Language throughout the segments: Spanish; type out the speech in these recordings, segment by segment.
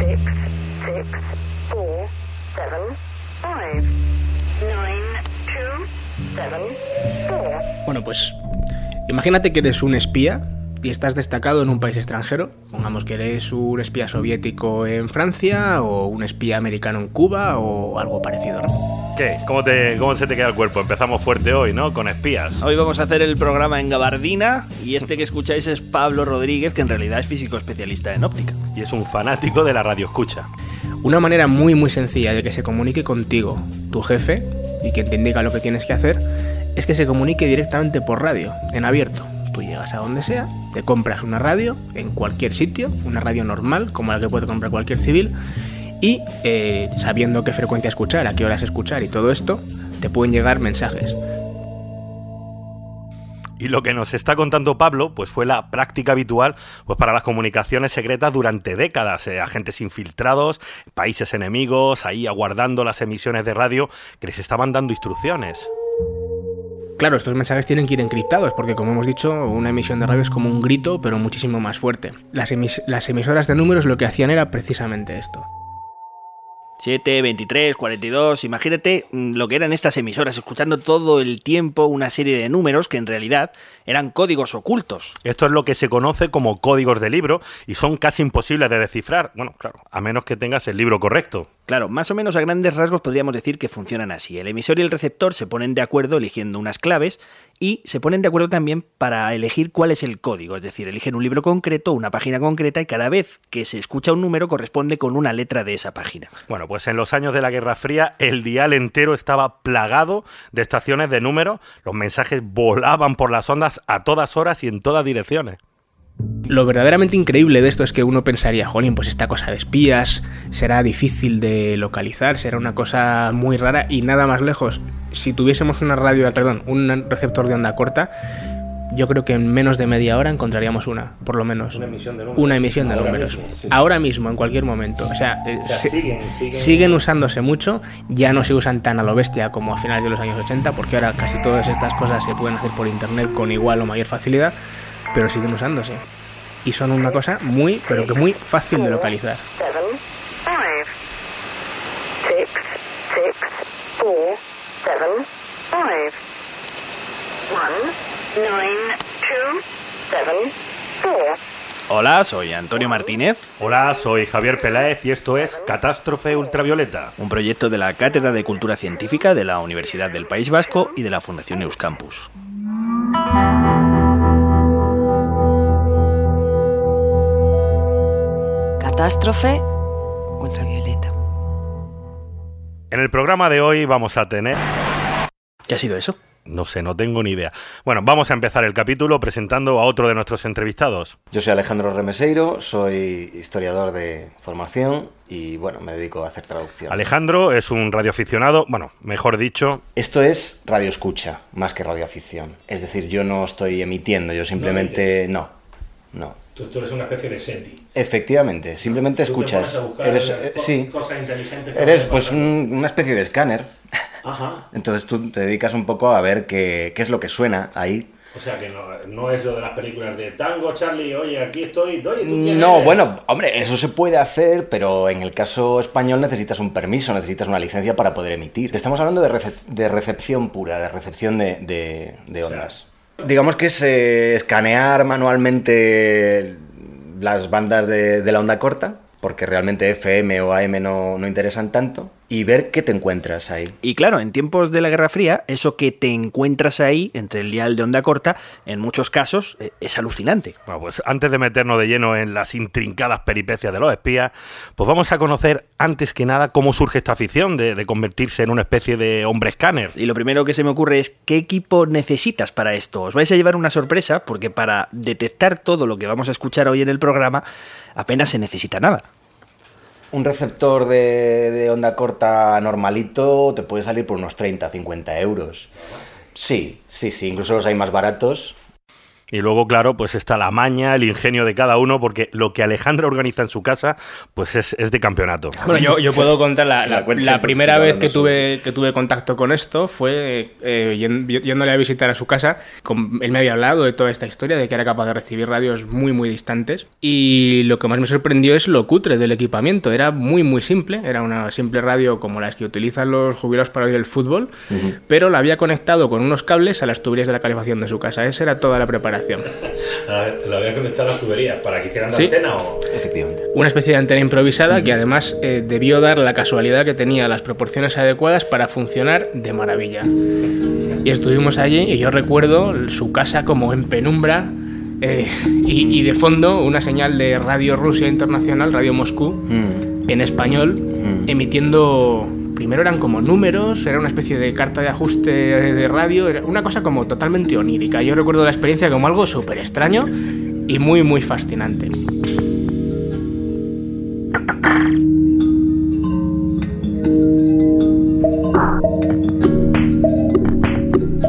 six, six, four, seven, five, nine, two, seven, four. Bueno, pues imagínate que eres un espía y estás destacado en un país extranjero. Pongamos que eres un espía soviético en Francia o un espía americano en Cuba o algo parecido, ¿no? ¿Qué? ¿Cómo, te, ¿Cómo se te queda el cuerpo? Empezamos fuerte hoy, ¿no? Con espías. Hoy vamos a hacer el programa en gabardina y este que escucháis es Pablo Rodríguez, que en realidad es físico especialista en óptica. Y es un fanático de la radio escucha. Una manera muy muy sencilla de que se comunique contigo tu jefe y quien te indica lo que tienes que hacer es que se comunique directamente por radio, en abierto. Tú llegas a donde sea, te compras una radio en cualquier sitio, una radio normal como la que puede comprar cualquier civil y eh, sabiendo qué frecuencia escuchar, a qué horas escuchar y todo esto, te pueden llegar mensajes. Y lo que nos está contando Pablo, pues fue la práctica habitual pues para las comunicaciones secretas durante décadas. Eh, agentes infiltrados, países enemigos, ahí aguardando las emisiones de radio que les estaban dando instrucciones. Claro, estos mensajes tienen que ir encriptados, porque como hemos dicho, una emisión de radio es como un grito, pero muchísimo más fuerte. Las, emis- las emisoras de números lo que hacían era precisamente esto. 7, 23, 42, imagínate mm, lo que eran estas emisoras, escuchando todo el tiempo una serie de números que en realidad eran códigos ocultos. Esto es lo que se conoce como códigos de libro y son casi imposibles de descifrar. Bueno, claro, a menos que tengas el libro correcto. Claro, más o menos a grandes rasgos podríamos decir que funcionan así. El emisor y el receptor se ponen de acuerdo eligiendo unas claves y se ponen de acuerdo también para elegir cuál es el código. Es decir, eligen un libro concreto, una página concreta y cada vez que se escucha un número corresponde con una letra de esa página. Bueno, pues en los años de la Guerra Fría el dial entero estaba plagado de estaciones de números. Los mensajes volaban por las ondas a todas horas y en todas direcciones. Lo verdaderamente increíble de esto es que uno pensaría, jolín, pues esta cosa de espías será difícil de localizar, será una cosa muy rara y nada más lejos. Si tuviésemos una radio, perdón, un receptor de onda corta, yo creo que en menos de media hora encontraríamos una, por lo menos. Una emisión de números. Una emisión de números. Ahora mismo, en cualquier momento. O sea, se- siguen usándose mucho, ya no se usan tan a lo bestia como a finales de los años 80, porque ahora casi todas estas cosas se pueden hacer por internet con igual o mayor facilidad, pero siguen usándose. Y son una cosa muy, pero que muy fácil de localizar. seven, five, six, six, four, seven, five, one, nine, two, seven, four. Hola, soy Antonio Martínez, Hola, soy Javier Peláez y esto es Catástrofe Ultravioleta. un proyecto de la Cátedra de Cultura Científica de la Universidad del País Vasco y de la Fundación Euskampus. Catástrofe ultravioleta. En el programa de hoy vamos a tener... ¿Qué ha sido eso? No sé, no tengo ni idea. Bueno, vamos a empezar el capítulo presentando a otro de nuestros entrevistados. Yo soy Alejandro Remeseiro, soy historiador de formación y bueno, me dedico a hacer traducción. Alejandro es un radioaficionado, bueno, mejor dicho, Esto es radio escucha, más que radioafición. Es decir, yo no estoy emitiendo, yo simplemente... No, no. Tú, tú eres una especie de SETI. Efectivamente, simplemente Tú te escuchas. pones a buscar Eres, eh, co- sí, cosas inteligentes. que eres pues un- una especie de escáner. Ajá. Entonces tú te dedicas un poco a ver qué, qué es lo que suena ahí. O sea que no, no es lo de las películas de tango, Charlie, oye, aquí estoy, oye, ¿tú No, bueno, hombre, eso se puede hacer, pero en el caso español necesitas un permiso, necesitas una licencia para poder emitir. Te estamos hablando de, recep- de recepción pura, de recepción de, de- de O sea, ondas. Digamos que es eh, escanear manualmente las bandas de, de la onda corta, porque realmente FM o AM no, no interesan tanto, y ver qué te encuentras ahí. Y claro, en tiempos de la Guerra Fría, eso que te encuentras ahí, entre el dial de onda corta, en muchos casos eh, es alucinante. Bueno, pues antes de meternos de lleno en las intrincadas peripecias de los espías, pues vamos a conocer antes que nada cómo surge esta afición de, de convertirse en una especie de hombre escáner. Y lo primero que se me ocurre es qué equipo necesitas para esto. Os vais a llevar una sorpresa porque para detectar todo lo que vamos a escuchar hoy en el programa apenas se necesita nada. Un receptor de, onda corta normalito te puede salir por unos 30, 50 euros. Sí, sí, sí, incluso los hay más baratos. Y luego, claro, pues está la maña, el ingenio de cada uno, porque lo que Alejandra organiza en su casa, pues es, es de campeonato. Bueno, yo, yo puedo contar la, La la- cuenta, la primera vez que tuve, que tuve contacto con esto fue eh, yéndole a visitar a su casa. Con- él me había hablado de toda esta historia, de que era capaz de recibir radios muy, muy distantes. Y lo que más me sorprendió es lo cutre del equipamiento. Era muy, muy simple. Era una simple radio como las que utilizan los jubilados para oír el fútbol, pero la había conectado con unos cables a las tuberías de la calefacción de su casa. Esa era toda la preparación. ¿Lo había conectado a las tuberías para que hicieran la Sí. antena o...? Efectivamente. Una especie de antena improvisada que además eh, debió dar la casualidad que tenía las proporciones adecuadas para funcionar de maravilla. Y estuvimos allí y yo recuerdo su casa como en penumbra eh, y, y de fondo una señal de Radio Rusia Internacional, Radio Moscú, Mm. en español, emitiendo... Primero eran como números, era una especie de carta de ajuste de radio, era una cosa como totalmente onírica. Yo recuerdo la experiencia como algo súper extraño y muy, muy fascinante.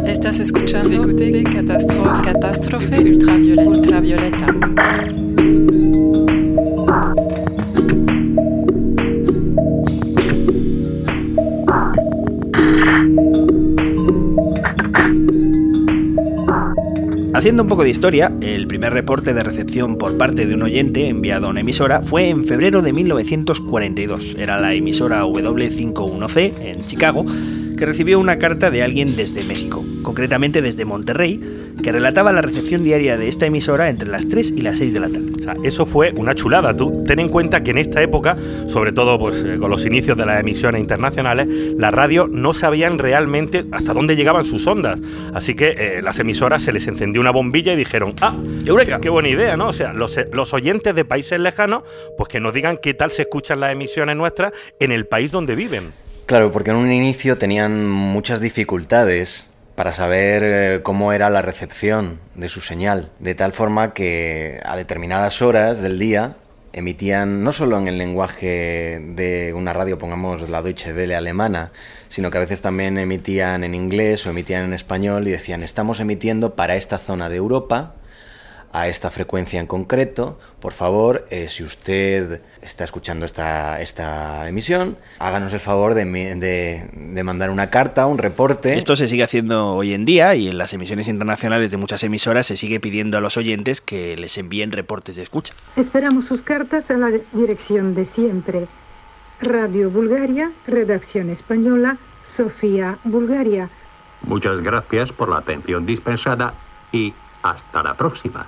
Estás escuchando Catástrofe ultravioleta. ultravioleta. Haciendo un poco de historia, el primer reporte de recepción por parte de un oyente enviado a una emisora fue en febrero de 1942. Era la emisora W51C en Chicago, que recibió una carta de alguien desde México, concretamente desde Monterrey, que relataba la recepción diaria de esta emisora entre las 3 y las 6 de la tarde. O sea, eso fue una chulada. Tú ten en cuenta que en esta época, sobre todo pues, eh, con los inicios de las emisiones internacionales, la radio no sabían realmente hasta dónde llegaban sus ondas. Así que eh, las emisoras se les encendió una bombilla y dijeron, ah, ¡Eureka! qué buena idea, ¿no? O sea, los, eh, los oyentes de países lejanos, pues que nos digan qué tal se escuchan las emisiones nuestras en el país donde viven. Claro, porque en un inicio tenían muchas dificultades para saber eh, cómo era la recepción de su señal, de tal forma que a determinadas horas del día emitían no solo en el lenguaje de una radio, pongamos la Deutsche Welle alemana, sino que a veces también emitían en inglés o emitían en español y decían, estamos emitiendo para esta zona de Europa, a esta frecuencia en concreto. Por favor, eh, si usted está escuchando esta, esta emisión, háganos el favor de, de- de mandar una carta, un reporte. Esto se sigue haciendo hoy en día y en las emisiones internacionales de muchas emisoras se sigue pidiendo a los oyentes que les envíen reportes de escucha. Esperamos sus cartas a la dirección de siempre. Radio Bulgaria, Redacción Española, Sofía, Bulgaria. Muchas gracias por la atención dispensada y hasta la próxima.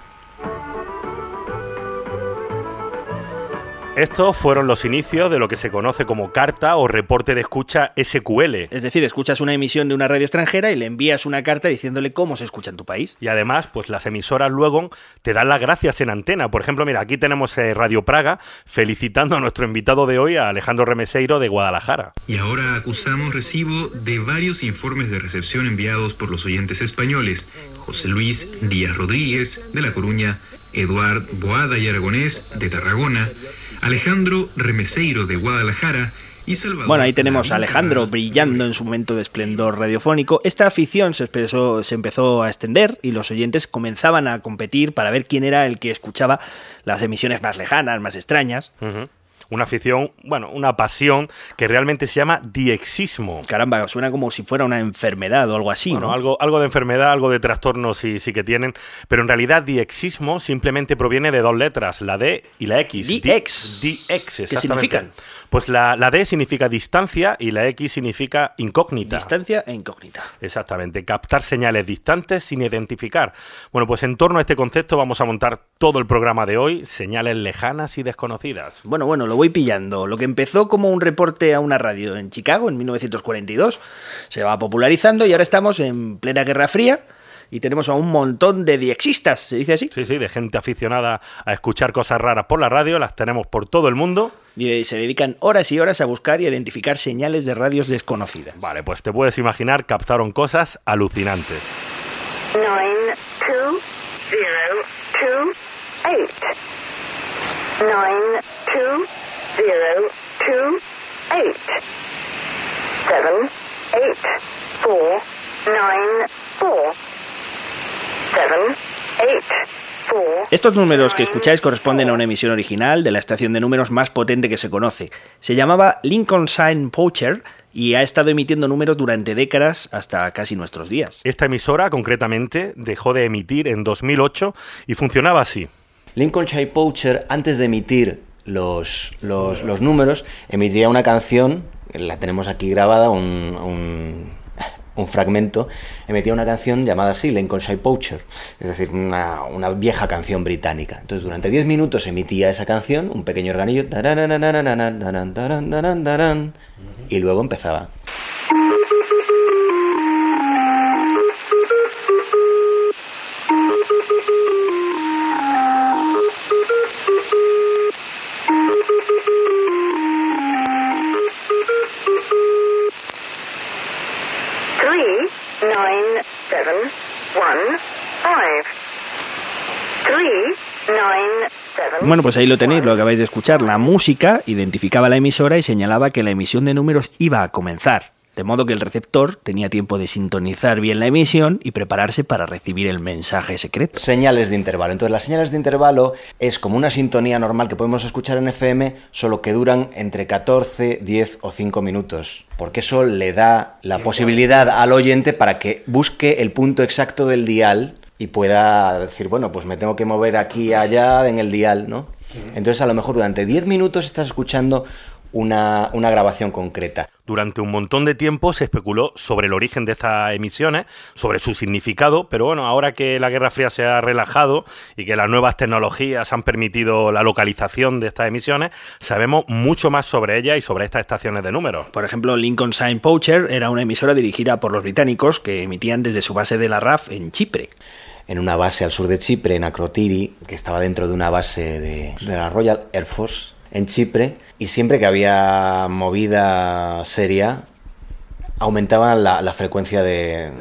Estos fueron los inicios de lo que se conoce como carta o reporte de escucha SQL. Es decir, escuchas una emisión de una radio extranjera y le envías una carta diciéndole cómo se escucha en tu país. Y además, pues las emisoras luego te dan las gracias en antena. Por ejemplo, mira, aquí tenemos eh, Radio Praga felicitando a nuestro invitado de hoy, a Alejandro Remeseiro de Guadalajara. Y ahora acusamos recibo de varios informes de recepción enviados por los oyentes españoles. José Luis Díaz Rodríguez, de La Coruña, Eduard Boada y Aragonés, de Tarragona, Alejandro Remeseiro, de Guadalajara, y Salvador... Bueno, ahí tenemos a Alejandro brillando en su momento de esplendor radiofónico. Esta afición se, expresó- se empezó a extender y los oyentes comenzaban a competir para ver quién era el que escuchaba las emisiones más lejanas, más extrañas. Una afición, bueno, una pasión que realmente se llama diexismo. Caramba, suena como si fuera una enfermedad o algo así, Bueno, ¿no? algo, algo de enfermedad, algo de trastorno sí, sí que tienen, pero en realidad diexismo simplemente proviene de dos letras, la D y la X. Di- Diex. Diex, ¿Qué significan? Pues la, la D significa distancia y la X significa incógnita. Distancia e incógnita. Exactamente, captar señales distantes sin identificar. Bueno, pues en torno a este concepto vamos a montar todo el programa de hoy, señales lejanas y desconocidas. Bueno, bueno, lo voy pillando. Lo que empezó como un reporte a una radio en Chicago en 1942 se va popularizando y ahora estamos en plena Guerra Fría y tenemos a un montón de diexistas, ¿se dice así? Sí, sí, de gente aficionada a escuchar cosas raras por la radio, las tenemos por todo el mundo. Y eh, se dedican horas y horas a buscar y identificar señales de radios desconocidas. Vale, pues te puedes imaginar, captaron cosas alucinantes. Nine two zero two eight. Nine two zero two eight. Seven eight four nine four. Seven eight, four, Estos números que escucháis corresponden a una emisión original de la estación de números más potente que se conoce. Se llamaba Lincoln Sign Poacher y ha estado emitiendo números durante décadas hasta casi nuestros días. Esta emisora, concretamente, dejó de emitir en 2008 y funcionaba así. Lincolnshire Poacher, antes de emitir los, los, números, emitía una canción, la tenemos aquí grabada, un, un, un fragmento, emitía una canción llamada así, Lincolnshire Poacher, es decir, una, una vieja canción británica. Entonces, durante 10 minutos emitía esa canción, un pequeño organillo, y luego empezaba. Seven, one, five. Three, nine, seven. Bueno, pues ahí lo tenéis, lo acabáis de escuchar. La música identificaba la emisora y señalaba que la emisión de números iba a comenzar. De modo que el receptor tenía tiempo de sintonizar bien la emisión y prepararse para recibir el mensaje secreto. Señales de intervalo. Entonces, las señales de intervalo es como una sintonía normal que podemos escuchar en FM, solo que duran entre 14, 10 o 5 minutos. Porque eso le da la posibilidad al oyente para que busque el punto exacto del dial y pueda decir, bueno, pues me tengo que mover aquí y allá en el dial, ¿no? Entonces, a lo mejor durante 10 minutos estás escuchando una, una grabación concreta. Durante un montón de tiempo se especuló sobre el origen de estas emisiones, sobre su significado, pero bueno, ahora que la Guerra Fría se ha relajado y que las nuevas tecnologías han permitido la localización de estas emisiones, sabemos mucho más sobre ellas y sobre estas estaciones de números. Por ejemplo, Lincoln Sign Poacher era una emisora dirigida por los británicos que emitían desde su base de la RAF en Chipre. En una base al sur de Chipre, en Akrotiri, que estaba dentro de una base de, de la Royal Air Force en Chipre, y siempre que había movida seria, aumentaba la, la frecuencia de,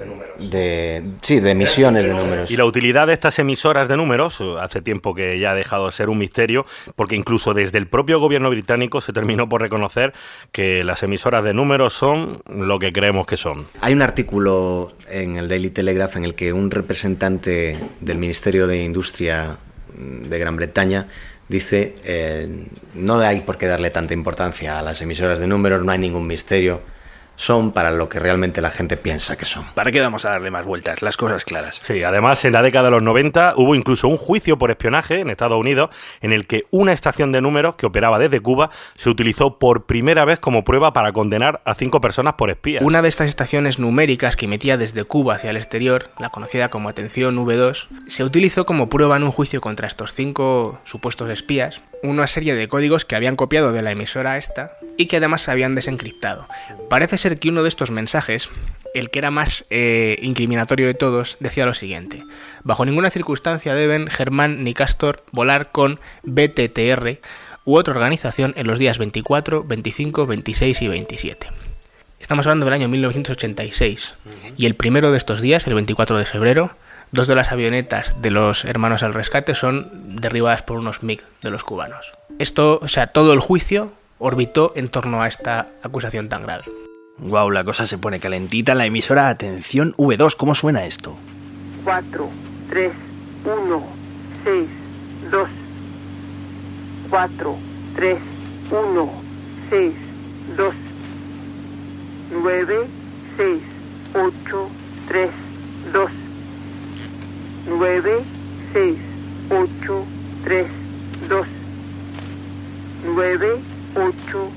de, sí, de emisiones de números. Y la utilidad de estas emisoras de números hace tiempo que ya ha dejado de ser un misterio, porque incluso desde el propio gobierno británico se terminó por reconocer que las emisoras de números son lo que creemos que son. Hay un artículo en el Daily Telegraph en el que un representante del Ministerio de Industria de Gran Bretaña dice eh, no hay por qué darle tanta importancia a las emisoras de números, no hay ningún misterio, son para lo que realmente la gente piensa que son. ¿Para qué vamos a darle más vueltas? Las cosas claras. Sí, además en la década de los 90 hubo incluso un juicio por espionaje en Estados Unidos en el que una estación de números que operaba desde Cuba se utilizó por primera vez como prueba para condenar a cinco personas por espías. Una de estas estaciones numéricas que emitía desde Cuba hacia el exterior, la conocida como Atención V2, se utilizó como prueba en un juicio contra estos cinco supuestos espías, una serie de códigos que habían copiado de la emisora esta y que además se habían desencriptado. Parece ser que uno de estos mensajes, el que era más eh, incriminatorio de todos, decía lo siguiente. Bajo ninguna circunstancia deben Germán ni Castor volar con BTTR u otra organización en los días 24, 25, 26 y 27. Estamos hablando del año 1986 y el primero de estos días, el 24 de febrero, dos de las avionetas de los hermanos al rescate son derribadas por unos MiG de los cubanos. Esto, o sea, todo el juicio orbitó en torno a esta acusación tan grave. Wow, la cosa se pone calentita en la emisora Atención V2. ¿Cómo suena esto? 4, 3, 1, 6, 2, 4, 3, 1, 6, 2, 9, 6, 8, 3, 2, 9, 6, 8, 3, 2, 9, 8,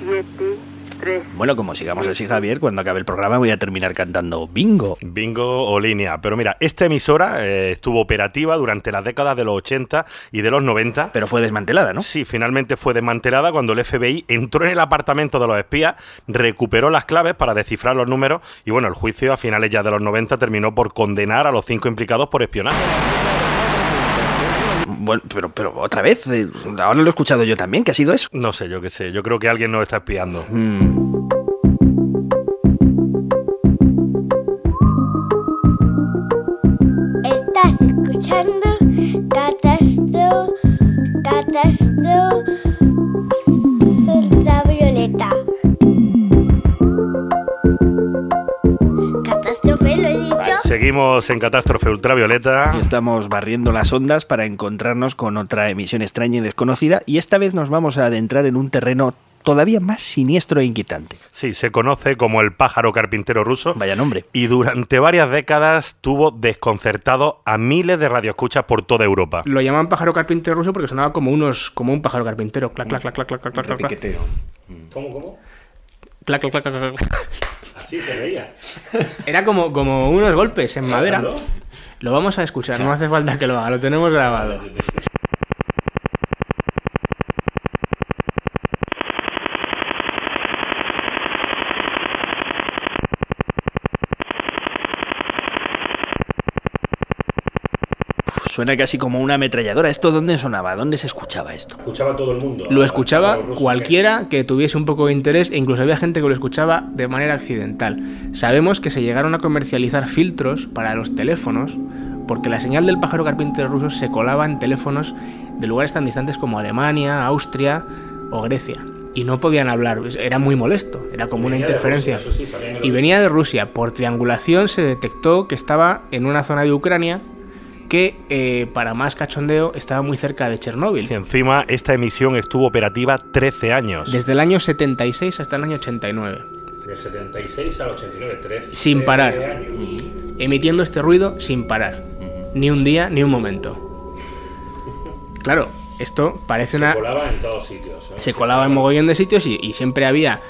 7, 3. Bueno, como sigamos así, Javier, cuando acabe el programa voy a terminar cantando bingo. Bingo o línea. Pero mira, esta emisora eh, estuvo operativa durante las décadas de los 80 y de los 90. Pero fue desmantelada, ¿no? Sí, finalmente fue desmantelada cuando el FBI entró en el apartamento de los espías, recuperó las claves para descifrar los números y bueno, el juicio a finales ya de los 90 terminó por condenar a los cinco implicados por espionaje. Bueno, pero, pero otra vez, eh, ahora lo he escuchado yo también, ¿qué ha sido eso? No sé, yo qué sé, yo creo que alguien nos está espiando. Mm. Estás escuchando Catastro, Catastro, Seguimos en Catástrofe Ultravioleta. Y estamos barriendo las ondas para encontrarnos con otra emisión extraña y desconocida. Y esta vez nos vamos a adentrar en un terreno todavía más siniestro e inquietante. Sí, se conoce como el pájaro carpintero ruso. Vaya nombre. Y durante varias décadas tuvo desconcertado a miles de radioescuchas por toda Europa. Lo llamaban pájaro carpintero ruso porque sonaba como unos como un pájaro carpintero. Clac, clac, clac, clac, clac, clac, clac, clac. ¿Cómo, cómo? Clac, clac, clac, clac, clac. Así te veía. Era como, como unos golpes en madera. ¿No? Lo vamos a escuchar, no hace falta que lo haga, lo tenemos grabado. Suena casi como una ametralladora. ¿Esto dónde sonaba? ¿Dónde se escuchaba esto? Escuchaba todo el mundo. Lo escuchaba cualquiera que tuviese un poco de interés e incluso había gente que lo escuchaba de manera accidental. Sabemos que se llegaron a comercializar filtros para los teléfonos porque la señal del pájaro carpintero ruso se colaba en teléfonos de lugares tan distantes como Alemania, Austria o Grecia. Y no podían hablar, era muy molesto, era como una interferencia. Rusia, sí, y venía de Rusia. Por triangulación se detectó que estaba en una zona de Ucrania que, eh, para más cachondeo, estaba muy cerca de Chernóbil. Y encima, esta emisión estuvo operativa 13 años. Desde el año 76 hasta el año 89. Del 76 al 89, 13 Sin parar. años. Emitiendo este ruido sin parar. Ni un día, ni un momento. Claro, esto parece Se una... colaba en todos sitios. Se colaba en mogollón de sitios y, y siempre había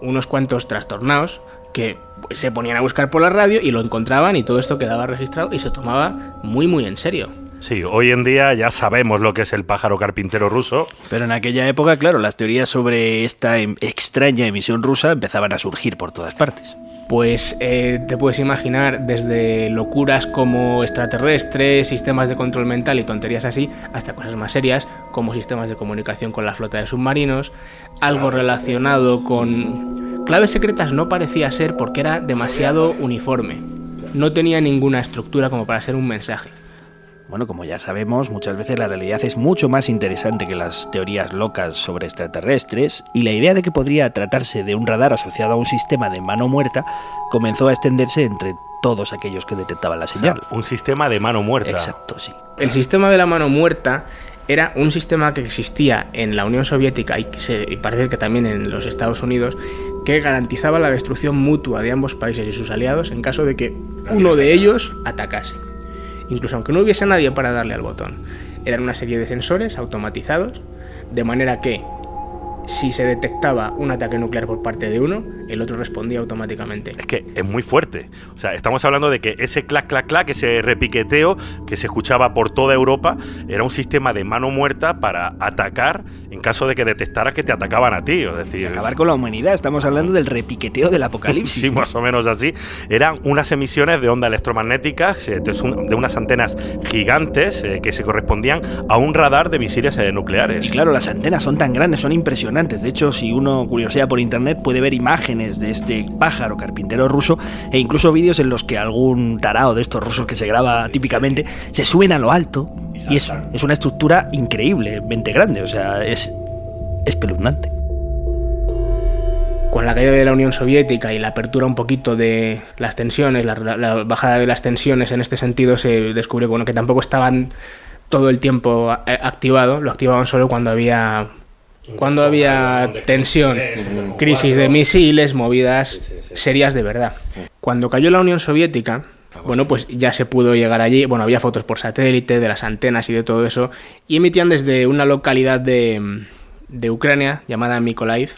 unos cuantos trastornados que se ponían a buscar por la radio y lo encontraban y todo esto quedaba registrado y se tomaba muy muy en serio. Sí, hoy en día ya sabemos lo que es el pájaro carpintero ruso. Pero en aquella época, claro, las teorías sobre esta em- extraña emisión rusa empezaban a surgir por todas partes. Pues eh, te puedes imaginar desde locuras como extraterrestres, sistemas de control mental y tonterías así, hasta cosas más serias como sistemas de comunicación con la flota de submarinos, algo relacionado con... Claves secretas no parecía ser porque era demasiado uniforme. No tenía ninguna estructura como para ser un mensaje. Bueno, como ya sabemos, muchas veces la realidad es mucho más interesante que las teorías locas sobre extraterrestres, y la idea de que podría tratarse de un radar asociado a un sistema de mano muerta comenzó a extenderse entre todos aquellos que detectaban la O sea, señal. un sistema de mano muerta. Exacto, sí. El sistema de la mano muerta era un sistema que existía en la Unión Soviética y, parece que también en los Estados Unidos, que garantizaba la destrucción mutua de ambos países y sus aliados en caso de que uno de ellos atacase. Incluso aunque no hubiese nadie para darle al botón. Eran una serie de sensores automatizados, de manera que si se detectaba un ataque nuclear por parte de uno, el otro respondía automáticamente. Es que es muy fuerte. O sea, estamos hablando de que ese clac, clac, clac, ese repiqueteo que se escuchaba por toda Europa, era un sistema de mano muerta para atacar en caso de que detectaras que te atacaban a ti. Es decir, Acabar con la humanidad, estamos hablando del repiqueteo del apocalipsis. Sí, más o menos así. Eran unas emisiones de onda electromagnéticas, eh, de un- de unas antenas gigantes eh, que se correspondían a un radar de misiles eh, nucleares. Y claro, las antenas son tan grandes, son impresionantes. De hecho, si uno curiosea por internet puede ver imágenes de este pájaro carpintero ruso e incluso vídeos en los que algún tarao de estos rusos que se graba típicamente se suben a lo alto y es, es una estructura increíblemente grande, o sea, es espeluznante. Con la caída de la Unión Soviética y la apertura un poquito de las tensiones, la, la bajada de las tensiones en este sentido, se descubrió bueno, que tampoco estaban todo el tiempo a- activado, lo activaban solo cuando había cuando había tensión, crisis de misiles, movidas serias de verdad. Cuando cayó la Unión Soviética, bueno, pues ya se pudo llegar allí, bueno, había fotos por satélite de las antenas y de todo eso, y emitían desde una localidad de, de Ucrania llamada Mykolaiv,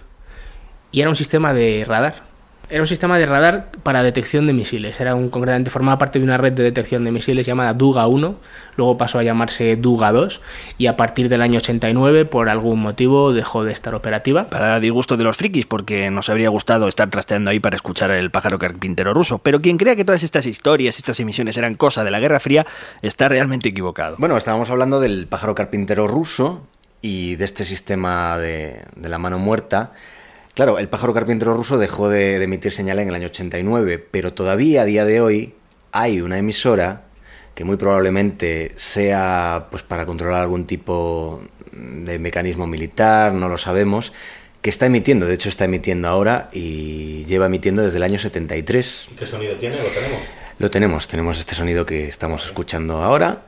y era un sistema de radar. Era un sistema de radar para detección de misiles. Era un concretamente formaba parte de una red de detección de misiles llamada Duga 1, luego pasó a llamarse Duga 2 y a partir del año 89 por algún motivo dejó de estar operativa. Para disgusto de los frikis, porque nos habría gustado estar trasteando ahí para escuchar el pájaro carpintero ruso. Pero quien crea que todas estas historias, estas emisiones eran cosa de la Guerra Fría, está realmente equivocado. Bueno, estábamos hablando del pájaro carpintero ruso y de este sistema de, de la mano muerta. Claro, el pájaro carpintero ruso dejó de, de emitir señal en el año 89, pero todavía a día de hoy hay una emisora que muy probablemente sea pues para controlar algún tipo de mecanismo militar, no lo sabemos, que está emitiendo, de hecho está emitiendo ahora y lleva emitiendo desde el año 73. ¿Qué sonido tiene? Lo tenemos. Lo tenemos, tenemos este sonido que estamos escuchando ahora.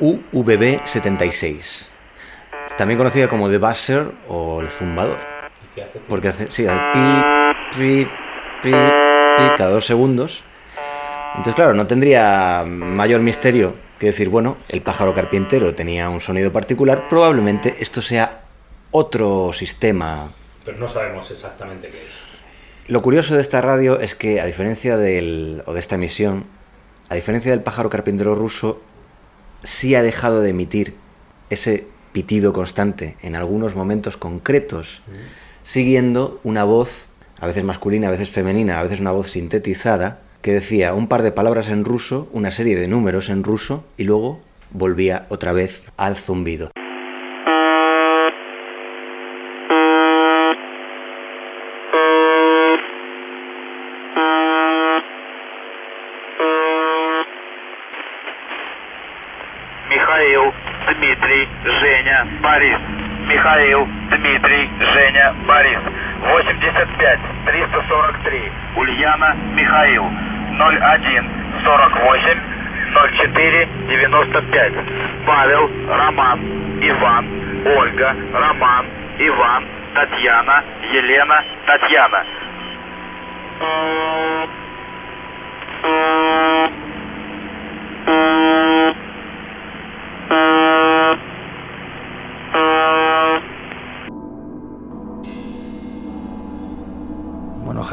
UVB76. También conocida como The Buzzer o el zumbador. Porque hace, sí, hace pi, pi, pi, pi cada dos segundos. Entonces, claro, no tendría mayor misterio que decir, bueno, el pájaro carpintero tenía un sonido particular, probablemente esto sea otro sistema. Pero no sabemos exactamente qué es. Lo curioso de esta radio es que, a diferencia del, o de esta emisión, a diferencia del pájaro carpintero ruso, sí ha dejado de emitir ese pitido constante en algunos momentos concretos, siguiendo una voz, a veces masculina, a veces femenina, a veces una voz sintetizada, que decía un par de palabras en ruso, una serie de números en ruso, y luego volvía otra vez al zumbido. Михаил, Дмитрий, Женя, Борис. 85 343. Ульяна, Михаил. 01 48 04 95. Павел, Роман, Иван, Ольга, Роман, Иван, Татьяна, Елена, Татьяна. Bueno,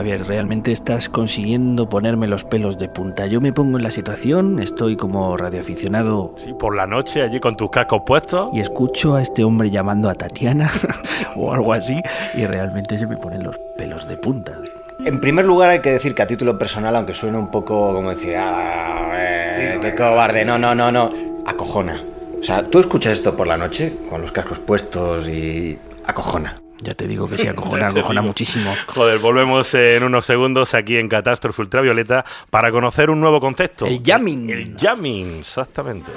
Javier, realmente estás consiguiendo ponerme los pelos de punta. Yo me pongo en la situación, estoy como radioaficionado. Sí, por la noche allí con tus cascos puestos. Y escucho a este hombre llamando a Tatiana o algo así, y realmente se me ponen los pelos de punta. En primer lugar, hay que decir que a título personal, aunque suene un poco como decir, ah, eh, qué cobarde, no, no, no, no, acojona. O sea, tú escuchas esto por la noche con los cascos puestos y acojona. Ya te digo que sí, acojona, acojona muchísimo. Joder, volvemos en unos segundos aquí en Catástrofe Ultravioleta para conocer un nuevo concepto. El jamming. El jamming, exactamente.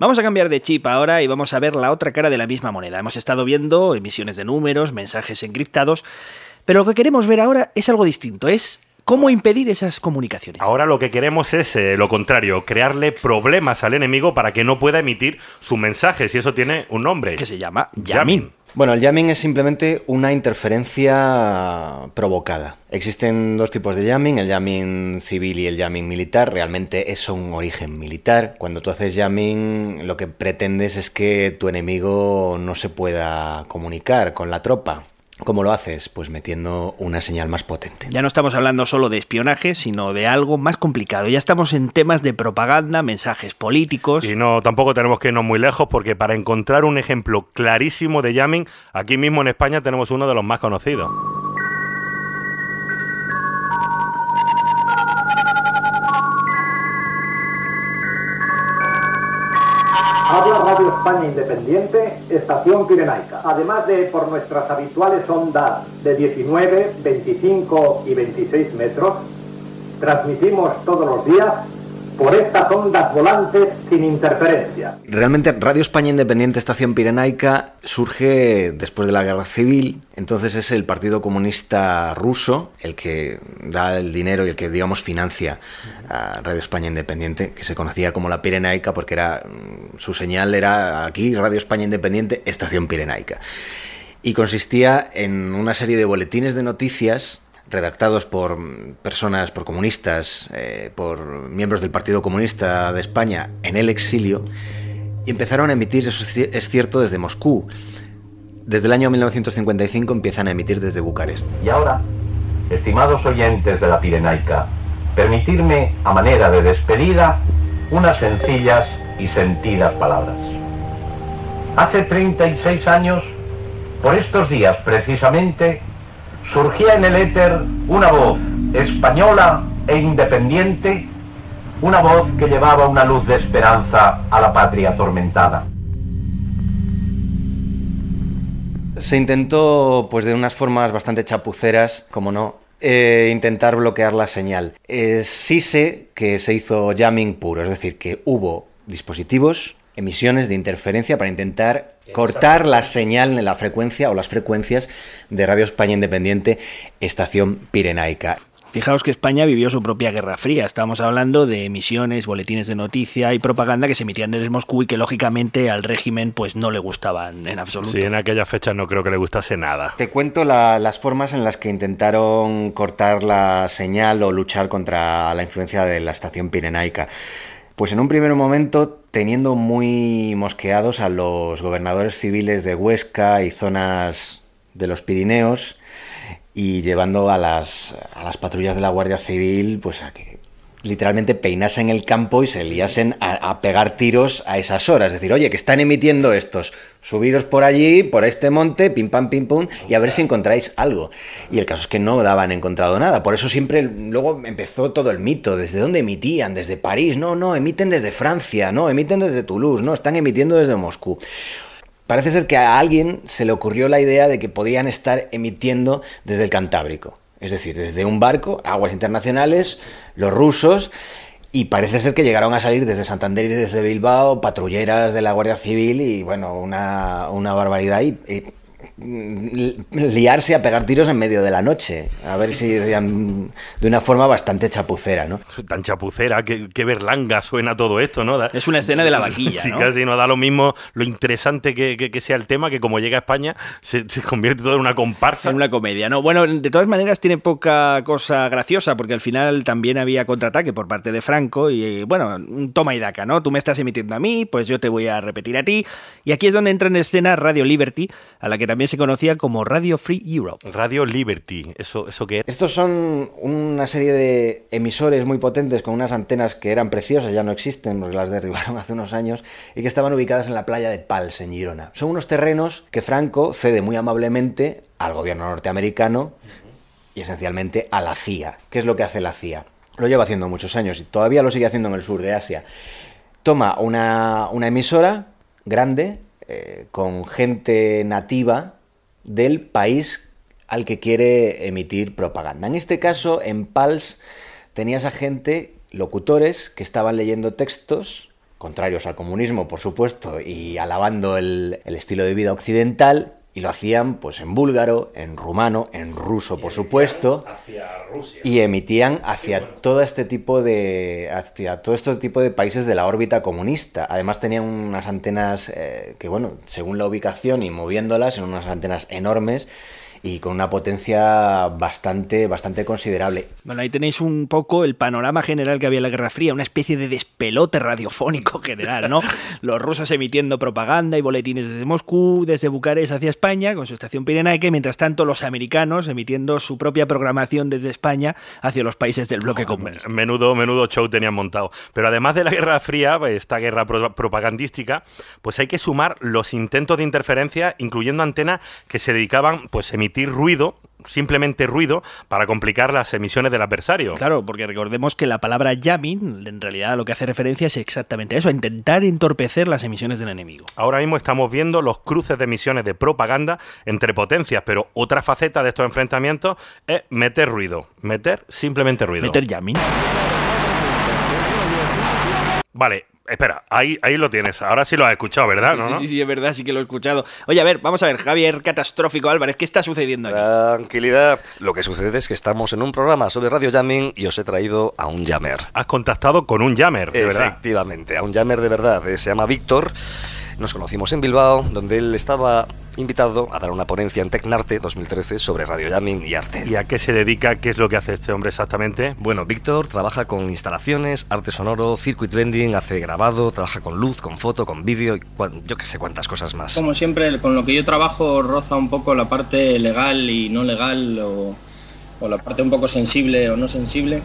Vamos a cambiar de chip ahora y vamos a ver la otra cara de la misma moneda. Hemos estado viendo emisiones de números, mensajes encriptados, pero lo que queremos ver ahora es algo distinto, es cómo impedir esas comunicaciones. Ahora lo que queremos es eh, lo contrario, crearle problemas al enemigo para que no pueda emitir sus mensajes y eso tiene un nombre. Que se llama jamming. Bueno, el jamming es simplemente una interferencia provocada. Existen dos tipos de jamming, el jamming civil y el jamming militar. Realmente es un origen militar. Cuando tú haces jamming, lo que pretendes es que tu enemigo no se pueda comunicar con la tropa. ¿Cómo lo haces? Pues metiendo una señal más potente. Ya no estamos hablando solo de espionaje, sino de algo más complicado. Ya estamos en temas de propaganda, mensajes políticos. Y no, tampoco tenemos que irnos muy lejos porque para encontrar un ejemplo clarísimo de jamming, aquí mismo en España tenemos uno de los más conocidos. Independiente, Estación Pirenaica. Además de por nuestras habituales ondas de 19, 25 y 26 metros, transmitimos todos los días por estas ondas volantes sin interferencia. Realmente Radio España Independiente Estación Pirenaica surge después de la Guerra Civil, entonces es el Partido Comunista Ruso el que da el dinero y el que, digamos, financia a Radio España Independiente, que se conocía como la Pirenaica porque era mm, su señal era aquí Radio España Independiente Estación Pirenaica. Y consistía en una serie de boletines de noticias redactados por personas, por comunistas, eh, por miembros del Partido Comunista de España en el exilio, y empezaron a emitir, eso es cierto, desde Moscú. Desde el año 1955 empiezan a emitir desde Bucarest. Y ahora, estimados oyentes de la Pirenaica, permitirme, a manera de despedida, unas sencillas y sentidas palabras. Hace 36 años, por estos días precisamente, surgía en el éter una voz española e independiente, una voz que llevaba una luz de esperanza a la patria atormentada. se intentó, pues de unas formas bastante chapuceras, como no, eh, intentar bloquear la señal. Eh, sí sé que se hizo jamming puro, es decir, que hubo dispositivos, emisiones de interferencia para intentar cortar la señal en la frecuencia o las frecuencias de Radio España Independiente, estación pirenaica. Fijaos que España vivió su propia Guerra Fría. Estamos hablando de emisiones, boletines de noticia y propaganda que se emitían desde Moscú y que lógicamente al régimen pues no le gustaban en absoluto. Sí, en aquellas fechas no creo que le gustase nada. Te cuento la- las formas en las que intentaron cortar la señal o luchar contra la influencia de la estación pirenaica. Pues en un primer momento, teniendo muy mosqueados a los gobernadores civiles de Huesca y zonas de los Pirineos, y llevando a las, a las patrullas de la Guardia Civil pues a que literalmente peinasen el campo y se liasen a, pegar tiros a esas horas. Es decir, oye, que están emitiendo estos, subiros por allí, por este monte, pim pam pim pum, y a ver si encontráis algo. Y el caso es que no daban encontrado nada. Por eso siempre luego empezó todo el mito. ¿Desde dónde emitían? ¿Desde París? No, no, emiten desde Francia, no, emiten desde Toulouse, no, están emitiendo desde Moscú. Parece ser que a alguien se le ocurrió la idea de que podrían estar emitiendo desde el Cantábrico. Es decir, desde un barco, aguas internacionales, los rusos, y parece ser que llegaron a salir desde Santander y desde Bilbao patrulleras de la Guardia Civil y bueno, una, una barbaridad. Y, y, liarse a pegar tiros en medio de la noche, a ver si decían de una forma bastante chapucera, ¿no? Tan chapucera, que, que berlanga suena todo esto, ¿no? Da- Es una escena de la vaquilla, Sí, ¿no? casi no da lo mismo lo interesante que, que- que sea el tema, que como llega a España se, se convierte todo en una comparsa. En una comedia, ¿no? Bueno, de todas maneras tiene poca cosa graciosa porque al final también había contraataque por parte de Franco y, bueno, un toma y daca, ¿no? Tú me estás emitiendo a mí, pues yo te voy a repetir a ti. Y aquí es donde entra en escena Radio Liberty, a la que también se conocía como Radio Free Europe. Radio Liberty, ¿eso, eso qué es? Estos son una serie de emisores muy potentes con unas antenas que eran preciosas, ya no existen porque las derribaron hace unos años y que estaban ubicadas en la playa de Pals, en Girona. Son unos terrenos que Franco cede muy amablemente al gobierno norteamericano y esencialmente a la CIA. ¿Qué es lo que hace la CIA? Lo lleva haciendo muchos años y todavía lo sigue haciendo en el sur de Asia. Toma una, una emisora grande eh, con gente nativa del país al que quiere emitir propaganda. En este caso, en Pals tenías a gente, locutores, que estaban leyendo textos, contrarios al comunismo, por supuesto, y alabando el, el estilo de vida occidental, y lo hacían pues en búlgaro, en rumano, en ruso, por supuesto, Hacia Rusia. y emitían hacia todo este tipo de hacia todo este tipo de países de la órbita comunista. Además tenían unas antenas eh, que bueno, según la ubicación y moviéndolas, eran unas antenas enormes y con una potencia bastante bastante considerable. Bueno, ahí tenéis un poco el panorama general que había en la Guerra Fría, una especie de despelote radiofónico general, ¿no? Los rusos emitiendo propaganda y boletines desde Moscú, desde Bucarest hacia España, con su estación Pirenaica, y mientras tanto los americanos emitiendo su propia programación desde España hacia los países del bloque comunista. Menudo, menudo show tenían montado. Pero además de la Guerra Fría, pues, esta guerra pro- propagandística, pues hay que sumar los intentos de interferencia, incluyendo antenas que se dedicaban pues, a emitir ruido, simplemente ruido, para complicar las emisiones del adversario. Claro, porque recordemos que la palabra jamming en realidad lo que hace referencia es exactamente a eso, a intentar entorpecer las emisiones del enemigo. Ahora mismo estamos viendo los cruces de emisiones de propaganda entre potencias, pero otra faceta de estos enfrentamientos es meter ruido. Meter simplemente ruido. Meter jamming. Vale, espera, ahí, ahí lo tienes. Ahora sí lo has escuchado, ¿verdad? ¿No, sí, no? sí, sí, es verdad, sí que lo he escuchado. Oye, a ver, vamos a ver, Javier Catastrófico Álvarez, ¿qué está sucediendo aquí? Tranquilidad. Lo que sucede es que estamos en un programa sobre radio jamming y os he traído a un jammer. Has contactado con un jammer, de verdad. Efectivamente, a un jammer de verdad. Eh, Se llama Víctor. Nos conocimos en Bilbao, donde él estaba invitado a dar una ponencia en Tecnarte 2013 sobre radio jamming y arte. ¿Y a qué se dedica? ¿Qué es lo que hace este hombre exactamente? Bueno, Víctor trabaja con instalaciones, arte sonoro, circuit bending, hace grabado, trabaja con luz, con foto, con vídeo y yo qué sé cuántas cosas más. Como siempre, con lo que yo trabajo roza un poco la parte legal y no legal o, o la parte un poco sensible o no sensible.